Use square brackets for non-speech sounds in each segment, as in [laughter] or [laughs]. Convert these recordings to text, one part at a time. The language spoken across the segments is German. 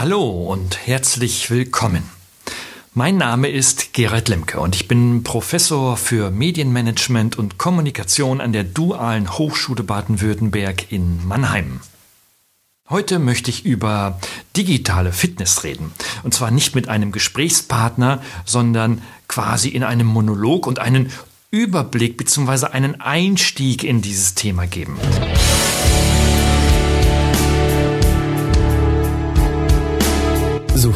Hallo und herzlich willkommen. Mein Name ist Gerald Lemke und ich bin Professor für Medienmanagement und Kommunikation an der Dualen Hochschule Baden-Württemberg in Mannheim. Heute möchte ich über digitale Fitness reden. Und zwar nicht mit einem Gesprächspartner, sondern quasi in einem Monolog und einen Überblick bzw. einen Einstieg in dieses Thema geben.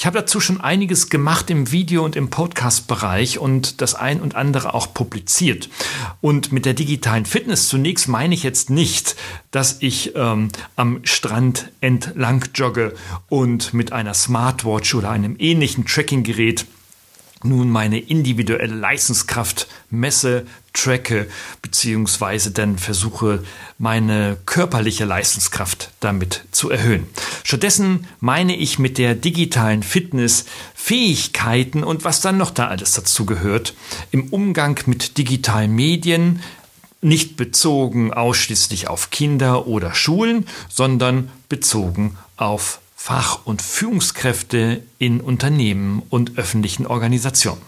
Ich habe dazu schon einiges gemacht im Video- und im Podcast-Bereich und das ein und andere auch publiziert. Und mit der digitalen Fitness zunächst meine ich jetzt nicht, dass ich ähm, am Strand entlang jogge und mit einer Smartwatch oder einem ähnlichen Tracking-Gerät nun meine individuelle Leistungskraft messe, tracke, beziehungsweise dann versuche, meine körperliche Leistungskraft damit zu erhöhen. Stattdessen meine ich mit der digitalen Fitness Fähigkeiten und was dann noch da alles dazu gehört im Umgang mit digitalen Medien, nicht bezogen ausschließlich auf Kinder oder Schulen, sondern bezogen auf Fach- und Führungskräfte in Unternehmen und öffentlichen Organisationen.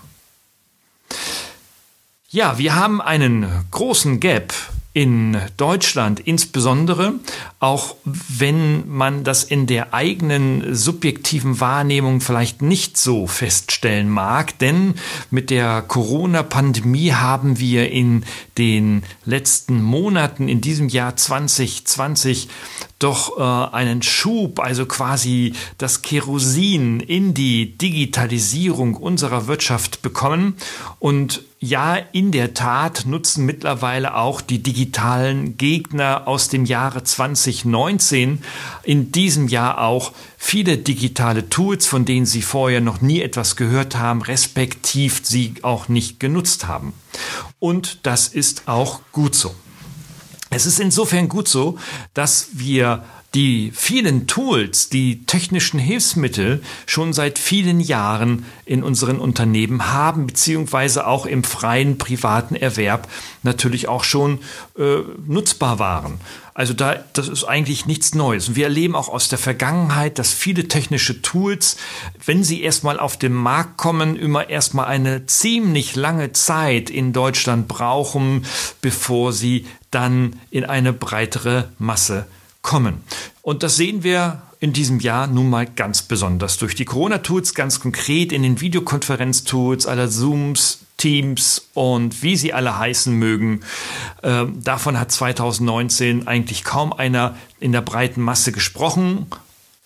Ja, wir haben einen großen Gap in Deutschland insbesondere, auch wenn man das in der eigenen subjektiven Wahrnehmung vielleicht nicht so feststellen mag, denn mit der Corona-Pandemie haben wir in den letzten Monaten in diesem Jahr 2020 doch äh, einen Schub, also quasi das Kerosin in die Digitalisierung unserer Wirtschaft bekommen. Und ja, in der Tat nutzen mittlerweile auch die digitalen Gegner aus dem Jahre 2019 in diesem Jahr auch viele digitale Tools, von denen sie vorher noch nie etwas gehört haben, respektiv sie auch nicht genutzt haben. Und das ist auch gut so. Es ist insofern gut so, dass wir die vielen Tools, die technischen Hilfsmittel schon seit vielen Jahren in unseren Unternehmen haben, beziehungsweise auch im freien privaten Erwerb natürlich auch schon äh, nutzbar waren. Also da, das ist eigentlich nichts Neues. Und wir erleben auch aus der Vergangenheit, dass viele technische Tools, wenn sie erstmal auf den Markt kommen, immer erstmal eine ziemlich lange Zeit in Deutschland brauchen, bevor sie dann in eine breitere Masse kommen. Und das sehen wir in diesem Jahr nun mal ganz besonders durch die Corona-Tools, ganz konkret in den Videokonferenz-Tools aller Zooms, Teams und wie sie alle heißen mögen. Ähm, davon hat 2019 eigentlich kaum einer in der breiten Masse gesprochen.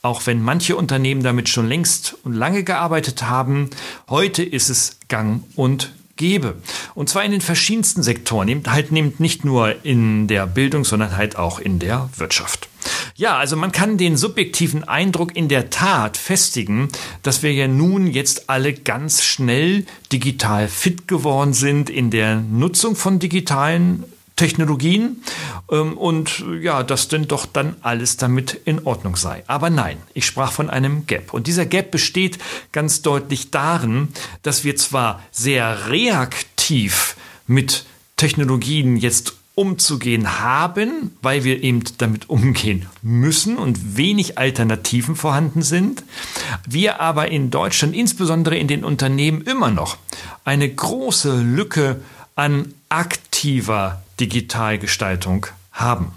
Auch wenn manche Unternehmen damit schon längst und lange gearbeitet haben, heute ist es gang und gebe. Und zwar in den verschiedensten Sektoren, halt nimmt nicht nur in der Bildung, sondern halt auch in der Wirtschaft. Ja, also man kann den subjektiven Eindruck in der Tat festigen, dass wir ja nun jetzt alle ganz schnell digital fit geworden sind in der Nutzung von digitalen Technologien ähm, und ja, dass denn doch dann alles damit in Ordnung sei. Aber nein, ich sprach von einem Gap. Und dieser Gap besteht ganz deutlich darin, dass wir zwar sehr reaktiv mit Technologien jetzt umzugehen haben, weil wir eben damit umgehen müssen und wenig Alternativen vorhanden sind. Wir aber in Deutschland, insbesondere in den Unternehmen, immer noch eine große Lücke an aktiver Digitalgestaltung haben.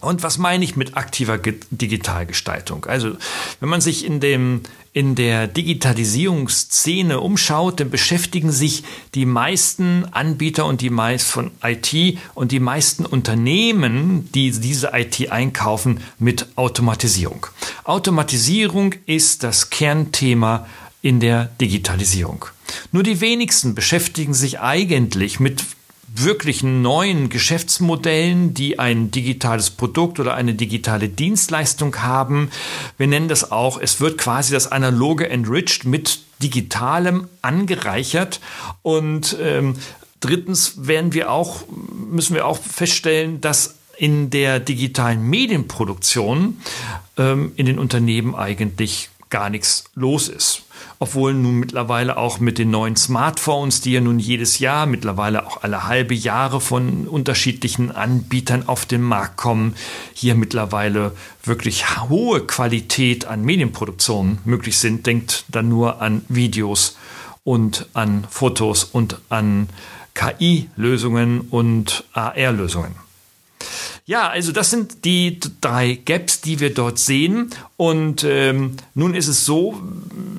Und was meine ich mit aktiver Digitalgestaltung? Also, wenn man sich in dem, in der Digitalisierungsszene umschaut, dann beschäftigen sich die meisten Anbieter und die meisten von IT und die meisten Unternehmen, die diese IT einkaufen, mit Automatisierung. Automatisierung ist das Kernthema in der Digitalisierung. Nur die wenigsten beschäftigen sich eigentlich mit wirklichen neuen Geschäftsmodellen, die ein digitales Produkt oder eine digitale Dienstleistung haben. Wir nennen das auch, es wird quasi das analoge enriched mit digitalem angereichert und ähm, drittens werden wir auch müssen wir auch feststellen, dass in der digitalen Medienproduktion ähm, in den Unternehmen eigentlich gar nichts los ist. Obwohl nun mittlerweile auch mit den neuen Smartphones, die ja nun jedes Jahr, mittlerweile auch alle halbe Jahre von unterschiedlichen Anbietern auf den Markt kommen, hier mittlerweile wirklich hohe Qualität an Medienproduktion möglich sind. Denkt dann nur an Videos und an Fotos und an KI-Lösungen und AR-Lösungen. Ja, also das sind die drei Gaps, die wir dort sehen. Und ähm, nun ist es so,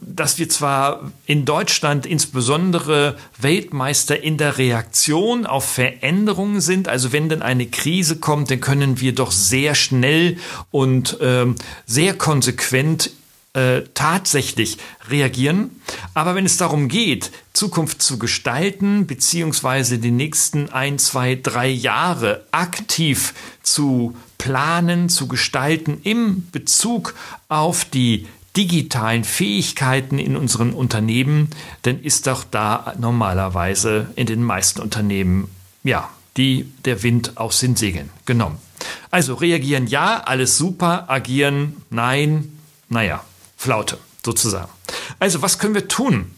dass wir zwar in Deutschland insbesondere Weltmeister in der Reaktion auf Veränderungen sind. Also wenn denn eine Krise kommt, dann können wir doch sehr schnell und ähm, sehr konsequent äh, tatsächlich reagieren. Aber wenn es darum geht, Zukunft zu gestalten, beziehungsweise die nächsten ein, zwei, drei Jahre aktiv zu planen, zu gestalten im Bezug auf die digitalen Fähigkeiten in unseren Unternehmen, dann ist doch da normalerweise in den meisten Unternehmen, ja, die der Wind aus den Segeln genommen. Also reagieren ja, alles super, agieren nein, naja, Flaute sozusagen. Also was können wir tun?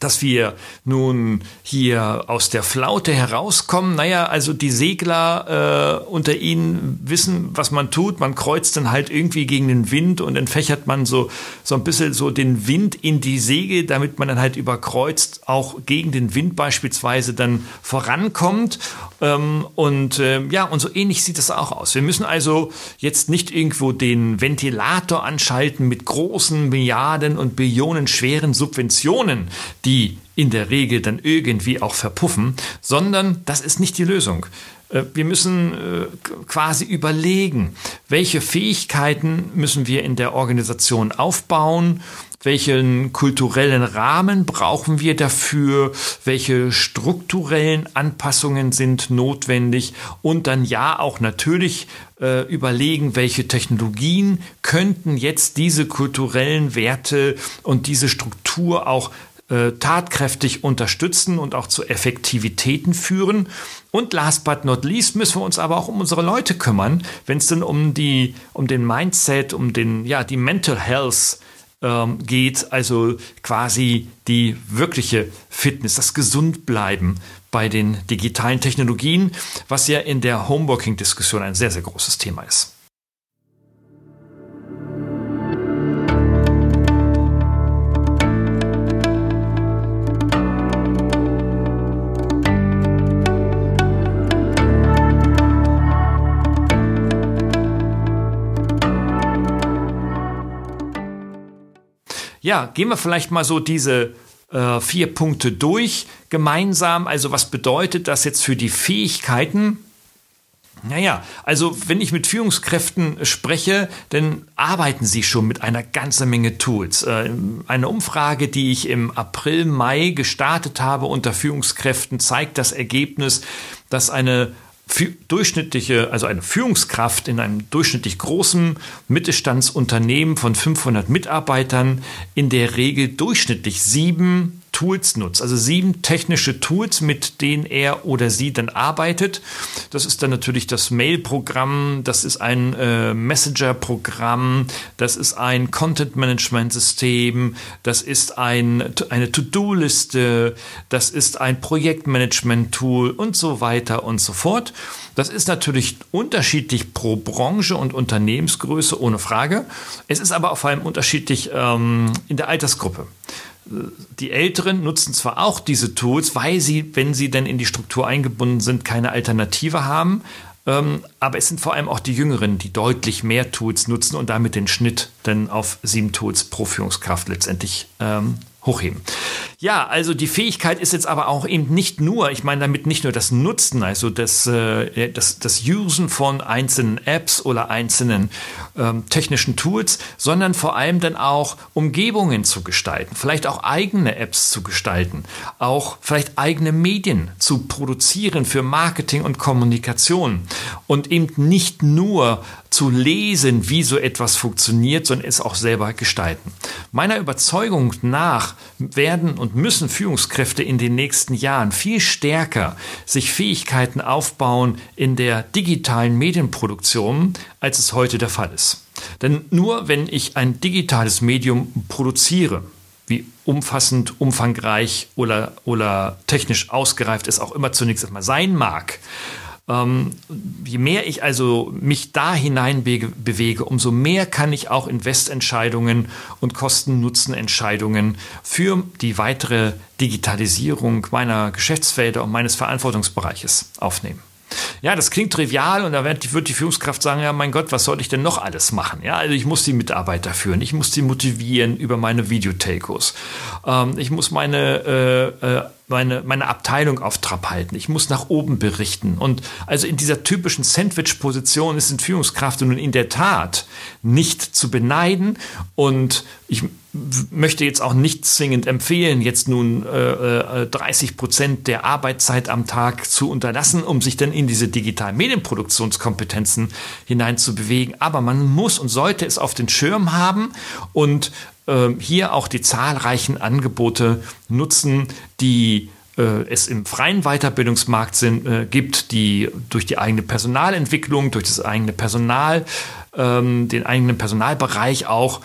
Dass wir nun hier aus der Flaute herauskommen. Naja, also die Segler äh, unter ihnen wissen, was man tut. Man kreuzt dann halt irgendwie gegen den Wind und entfächert man so, so ein bisschen so den Wind in die Segel, damit man dann halt überkreuzt auch gegen den Wind beispielsweise dann vorankommt. Ähm, und äh, ja, und so ähnlich sieht es auch aus. Wir müssen also jetzt nicht irgendwo den Ventilator anschalten mit großen Milliarden und Billionen schweren Subventionen, die in der Regel dann irgendwie auch verpuffen, sondern das ist nicht die Lösung. Äh, wir müssen äh, quasi überlegen, welche Fähigkeiten müssen wir in der Organisation aufbauen, welchen kulturellen Rahmen brauchen wir dafür, welche strukturellen Anpassungen sind notwendig und dann ja auch natürlich äh, überlegen, welche Technologien könnten jetzt diese kulturellen Werte und diese Struktur auch äh, tatkräftig unterstützen und auch zu Effektivitäten führen. Und last but not least müssen wir uns aber auch um unsere Leute kümmern, wenn es denn um die, um den Mindset, um den, ja, die Mental Health ähm, geht, also quasi die wirkliche Fitness, das Gesundbleiben bei den digitalen Technologien, was ja in der Homeworking-Diskussion ein sehr, sehr großes Thema ist. Ja, gehen wir vielleicht mal so diese äh, vier Punkte durch gemeinsam. Also was bedeutet das jetzt für die Fähigkeiten? Naja, also wenn ich mit Führungskräften spreche, dann arbeiten sie schon mit einer ganzen Menge Tools. Äh, eine Umfrage, die ich im April, Mai gestartet habe unter Führungskräften, zeigt das Ergebnis, dass eine durchschnittliche, also eine Führungskraft in einem durchschnittlich großen Mittelstandsunternehmen von 500 Mitarbeitern in der Regel durchschnittlich sieben Tools nutzt, also sieben technische Tools, mit denen er oder sie dann arbeitet. Das ist dann natürlich das Mail-Programm, das ist ein äh, Messenger-Programm, das ist ein Content-Management-System, das ist ein, eine To-Do-Liste, das ist ein Projektmanagement-Tool und so weiter und so fort. Das ist natürlich unterschiedlich pro Branche und Unternehmensgröße, ohne Frage. Es ist aber vor allem unterschiedlich ähm, in der Altersgruppe die Älteren nutzen zwar auch diese Tools, weil sie, wenn sie denn in die Struktur eingebunden sind, keine Alternative haben. Ähm, aber es sind vor allem auch die Jüngeren, die deutlich mehr Tools nutzen und damit den Schnitt dann auf sieben Tools pro Führungskraft letztendlich ähm, hochheben. Ja, also die Fähigkeit ist jetzt aber auch eben nicht nur, ich meine damit nicht nur das Nutzen, also das, äh, das, das Usen von einzelnen Apps oder einzelnen ähm, technischen Tools, sondern vor allem dann auch Umgebungen zu gestalten, vielleicht auch eigene Apps zu gestalten, auch vielleicht eigene Medien zu produzieren für Marketing und Kommunikation und eben nicht nur zu lesen, wie so etwas funktioniert, sondern es auch selber gestalten. Meiner Überzeugung nach werden und müssen Führungskräfte in den nächsten Jahren viel stärker sich Fähigkeiten aufbauen in der digitalen Medienproduktion, als es heute der Fall ist. Denn nur wenn ich ein digitales Medium produziere, wie umfassend, umfangreich oder, oder technisch ausgereift es auch immer zunächst einmal sein mag, ähm, je mehr ich also mich da hinein bewege, umso mehr kann ich auch Investentscheidungen und Kosten-Nutzen-Entscheidungen für die weitere Digitalisierung meiner Geschäftsfelder und meines Verantwortungsbereiches aufnehmen. Ja, das klingt trivial und da wird die, wird die Führungskraft sagen, ja, mein Gott, was soll ich denn noch alles machen? Ja, also ich muss die Mitarbeiter führen, ich muss die motivieren über meine Videotelcos, ähm, ich muss meine äh, äh, meine, meine Abteilung auf Trab halten. Ich muss nach oben berichten. Und also in dieser typischen Sandwich-Position ist ein Führungskraft nun in der Tat nicht zu beneiden. Und ich möchte jetzt auch nicht zwingend empfehlen, jetzt nun äh, 30 äh, Prozent der Arbeitszeit am Tag zu unterlassen, um sich dann in diese digitalen Medienproduktionskompetenzen hineinzubewegen. Aber man muss und sollte es auf den Schirm haben und äh, hier auch die zahlreichen Angebote nutzen, die äh, es im freien Weiterbildungsmarkt sind, äh, gibt, die durch die eigene Personalentwicklung, durch das eigene Personal, ähm, den eigenen Personalbereich auch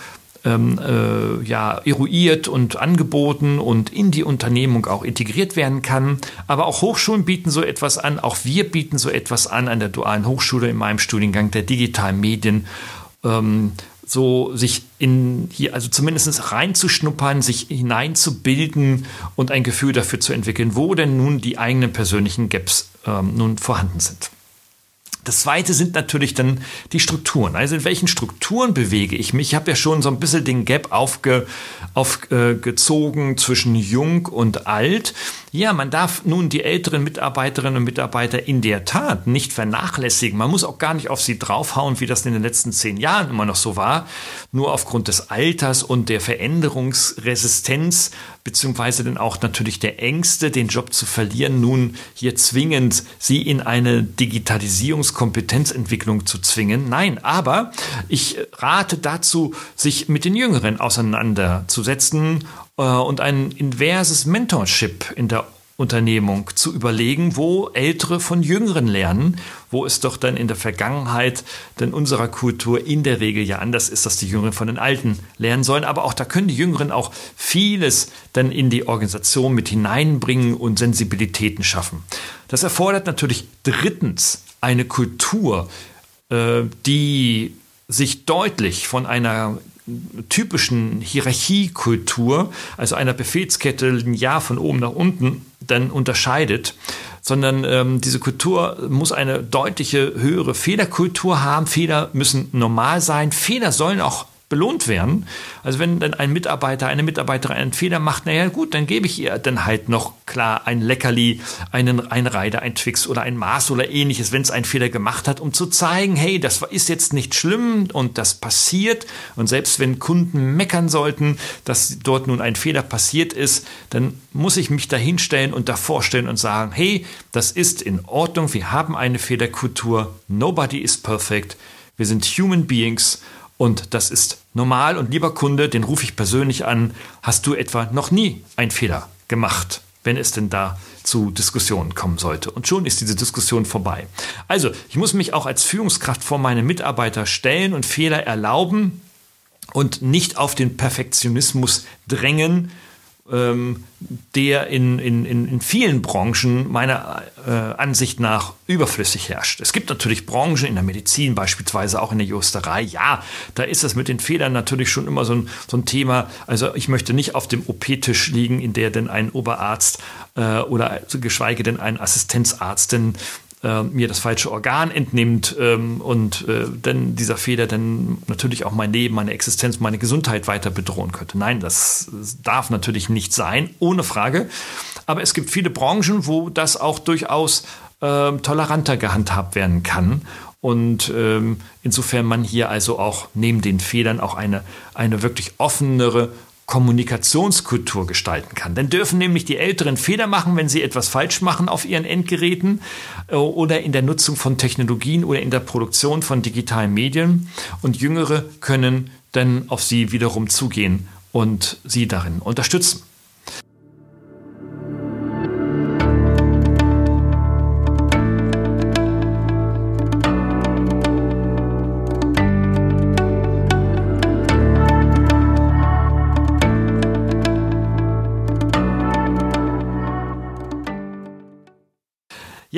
ähm, äh, ja, eruiert und angeboten und in die Unternehmung auch integriert werden kann. Aber auch Hochschulen bieten so etwas an, auch wir bieten so etwas an an der dualen Hochschule in meinem Studiengang der digitalen Medien. Ähm, so sich in hier, also zumindest reinzuschnuppern, sich hineinzubilden und ein Gefühl dafür zu entwickeln, wo denn nun die eigenen persönlichen Gaps ähm, nun vorhanden sind. Das zweite sind natürlich dann die Strukturen. Also in welchen Strukturen bewege ich mich? Ich habe ja schon so ein bisschen den Gap aufge, aufgezogen zwischen jung und alt. Ja, man darf nun die älteren Mitarbeiterinnen und Mitarbeiter in der Tat nicht vernachlässigen. Man muss auch gar nicht auf sie draufhauen, wie das in den letzten zehn Jahren immer noch so war. Nur aufgrund des Alters und der Veränderungsresistenz, beziehungsweise dann auch natürlich der Ängste, den Job zu verlieren, nun hier zwingend sie in eine Digitalisierungskompetenzentwicklung zu zwingen. Nein, aber ich rate dazu, sich mit den Jüngeren auseinanderzusetzen äh, und ein inverses Mentorship in der Unternehmung zu überlegen, wo Ältere von Jüngeren lernen, wo es doch dann in der Vergangenheit denn unserer Kultur in der Regel ja anders ist, dass die Jüngeren von den Alten lernen sollen. Aber auch da können die Jüngeren auch vieles dann in die Organisation mit hineinbringen und Sensibilitäten schaffen. Das erfordert natürlich drittens eine Kultur, äh, die sich deutlich von einer typischen Hierarchiekultur, also einer Befehlskette linear von oben nach unten, dann unterscheidet, sondern ähm, diese Kultur muss eine deutliche höhere Fehlerkultur haben. Fehler müssen normal sein. Fehler sollen auch belohnt werden. Also wenn dann ein Mitarbeiter, eine Mitarbeiterin einen Fehler macht, naja gut, dann gebe ich ihr dann halt noch klar ein Leckerli, einen, ein Reiter, ein Twix oder ein Maß oder ähnliches, wenn es einen Fehler gemacht hat, um zu zeigen, hey, das ist jetzt nicht schlimm und das passiert. Und selbst wenn Kunden meckern sollten, dass dort nun ein Fehler passiert ist, dann muss ich mich dahinstellen und davor stellen und sagen, hey, das ist in Ordnung, wir haben eine Fehlerkultur, nobody is perfect, wir sind Human Beings und das ist normal. Und lieber Kunde, den rufe ich persönlich an. Hast du etwa noch nie einen Fehler gemacht, wenn es denn da zu Diskussionen kommen sollte? Und schon ist diese Diskussion vorbei. Also, ich muss mich auch als Führungskraft vor meine Mitarbeiter stellen und Fehler erlauben und nicht auf den Perfektionismus drängen, ähm, der in, in, in vielen Branchen meiner äh, Ansicht nach überflüssig herrscht. Es gibt natürlich Branchen in der Medizin, beispielsweise auch in der Justerei. Ja, da ist es mit den Fehlern natürlich schon immer so ein, so ein Thema. Also ich möchte nicht auf dem OP-Tisch liegen, in der denn ein Oberarzt äh, oder geschweige denn ein Assistenzarzt denn äh, mir das falsche Organ entnimmt ähm, und äh, dann dieser Fehler dann natürlich auch mein Leben, meine Existenz, meine Gesundheit weiter bedrohen könnte. Nein, das darf natürlich nicht sein, ohne Frage. Aber es gibt viele Branchen, wo das auch durchaus äh, toleranter gehandhabt werden kann. Und ähm, insofern man hier also auch neben den Fehlern auch eine, eine wirklich offenere Kommunikationskultur gestalten kann. Dann dürfen nämlich die Älteren Fehler machen, wenn sie etwas falsch machen auf ihren Endgeräten äh, oder in der Nutzung von Technologien oder in der Produktion von digitalen Medien. Und Jüngere können dann auf sie wiederum zugehen und sie darin unterstützen.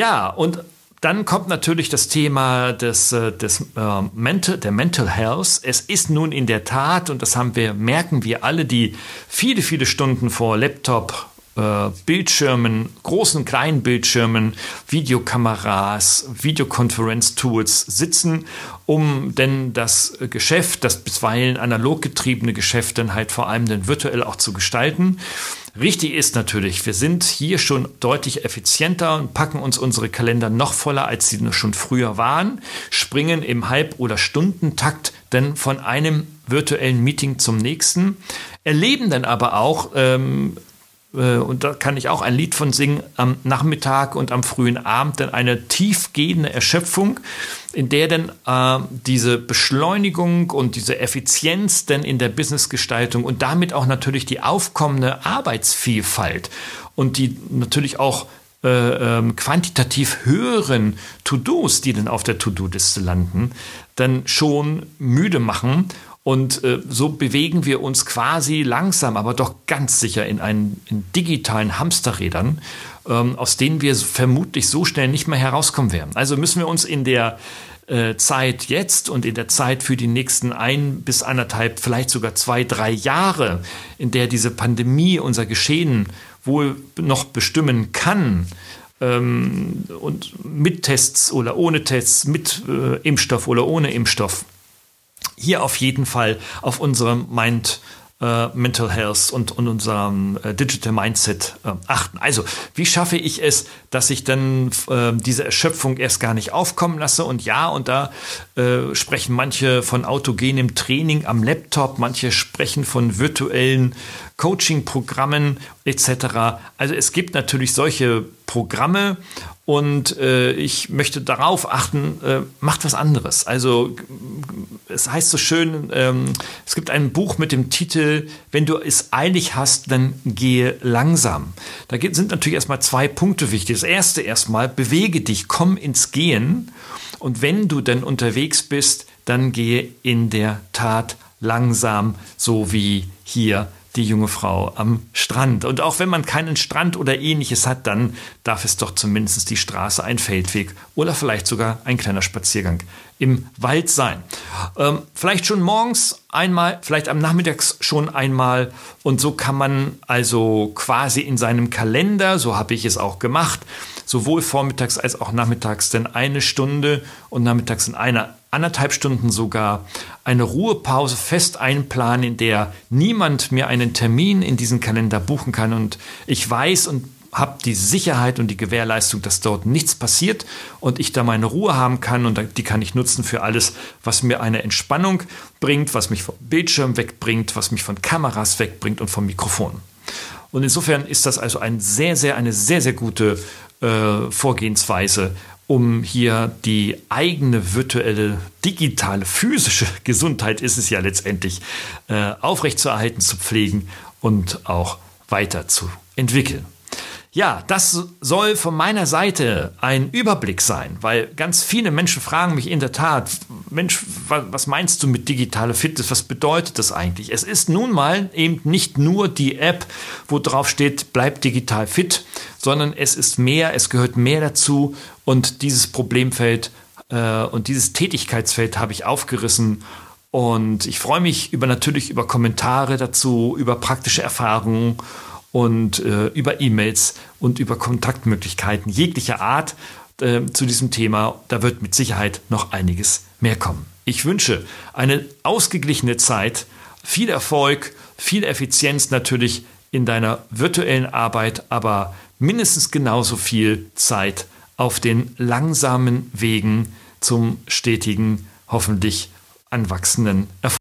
Ja, und dann kommt natürlich das Thema des, äh, des äh, Mental, der Mental Health. Es ist nun in der Tat, und das haben wir, merken wir alle, die viele, viele Stunden vor Laptop, äh, Bildschirmen, großen, kleinen Bildschirmen, Videokameras, Videokonferenztools sitzen, um denn das Geschäft, das bisweilen analog getriebene Geschäft, dann halt vor allem dann virtuell auch zu gestalten. Richtig ist natürlich, wir sind hier schon deutlich effizienter und packen uns unsere Kalender noch voller, als sie schon früher waren, springen im Halb- oder Stundentakt denn von einem virtuellen Meeting zum nächsten, erleben dann aber auch ähm, äh, und da kann ich auch ein Lied von singen, am Nachmittag und am frühen Abend dann eine tiefgehende Erschöpfung, in der dann äh, diese Beschleunigung und diese Effizienz dann in der Businessgestaltung und damit auch natürlich die aufkommende Arbeitsvielfalt und die natürlich auch äh, ähm, quantitativ höheren To-Dos, die dann auf der To-Do-Liste landen, dann schon müde machen und äh, so bewegen wir uns quasi langsam, aber doch ganz sicher in einen in digitalen Hamsterrädern, ähm, aus denen wir vermutlich so schnell nicht mehr herauskommen werden. Also müssen wir uns in der äh, Zeit jetzt und in der Zeit für die nächsten ein bis anderthalb, vielleicht sogar zwei, drei Jahre, in der diese Pandemie unser Geschehen wohl noch bestimmen kann, ähm, und mit Tests oder ohne Tests, mit äh, Impfstoff oder ohne Impfstoff, hier auf jeden Fall auf unserem Mind äh, Mental Health und, und unserem äh, Digital Mindset äh, achten. Also, wie schaffe ich es, dass ich dann äh, diese Erschöpfung erst gar nicht aufkommen lasse? Und ja, und da äh, sprechen manche von autogenem Training am Laptop, manche sprechen von virtuellen Coaching-Programmen etc. Also es gibt natürlich solche Programme und äh, ich möchte darauf achten, äh, macht was anderes. Also es heißt so schön, ähm, es gibt ein Buch mit dem Titel, wenn du es eilig hast, dann gehe langsam. Da sind natürlich erstmal zwei Punkte wichtig. Das erste erstmal, bewege dich, komm ins Gehen. Und wenn du dann unterwegs bist, dann gehe in der Tat langsam, so wie hier die junge Frau am Strand. Und auch wenn man keinen Strand oder ähnliches hat, dann darf es doch zumindest die Straße, ein Feldweg oder vielleicht sogar ein kleiner Spaziergang im Wald sein. Ähm, vielleicht schon morgens einmal, vielleicht am Nachmittag schon einmal. Und so kann man also quasi in seinem Kalender, so habe ich es auch gemacht, sowohl vormittags als auch nachmittags denn eine Stunde und nachmittags in einer anderthalb Stunden sogar eine Ruhepause fest einplanen, in der niemand mir einen Termin in diesen Kalender buchen kann und ich weiß und habe die Sicherheit und die Gewährleistung, dass dort nichts passiert und ich da meine Ruhe haben kann und die kann ich nutzen für alles, was mir eine Entspannung bringt, was mich vom Bildschirm wegbringt, was mich von Kameras wegbringt und vom Mikrofon. Und insofern ist das also ein sehr, sehr, eine sehr, sehr gute äh, Vorgehensweise, um hier die eigene virtuelle, digitale, physische [laughs] Gesundheit ist es ja letztendlich äh, aufrechtzuerhalten, zu pflegen und auch weiterzuentwickeln. Ja, das soll von meiner Seite ein Überblick sein, weil ganz viele Menschen fragen mich in der Tat, Mensch, was meinst du mit digitale Fitness? Was bedeutet das eigentlich? Es ist nun mal eben nicht nur die App, wo drauf steht, bleib digital fit, sondern es ist mehr, es gehört mehr dazu und dieses Problemfeld äh, und dieses Tätigkeitsfeld habe ich aufgerissen und ich freue mich über natürlich über Kommentare dazu, über praktische Erfahrungen und äh, über E-Mails und über Kontaktmöglichkeiten jeglicher Art. äh, zu diesem Thema. Da wird mit Sicherheit noch einiges mehr kommen. Ich wünsche eine ausgeglichene Zeit, viel Erfolg, viel Effizienz natürlich in deiner virtuellen Arbeit, aber mindestens genauso viel Zeit auf den langsamen Wegen zum stetigen, hoffentlich anwachsenden Erfolg.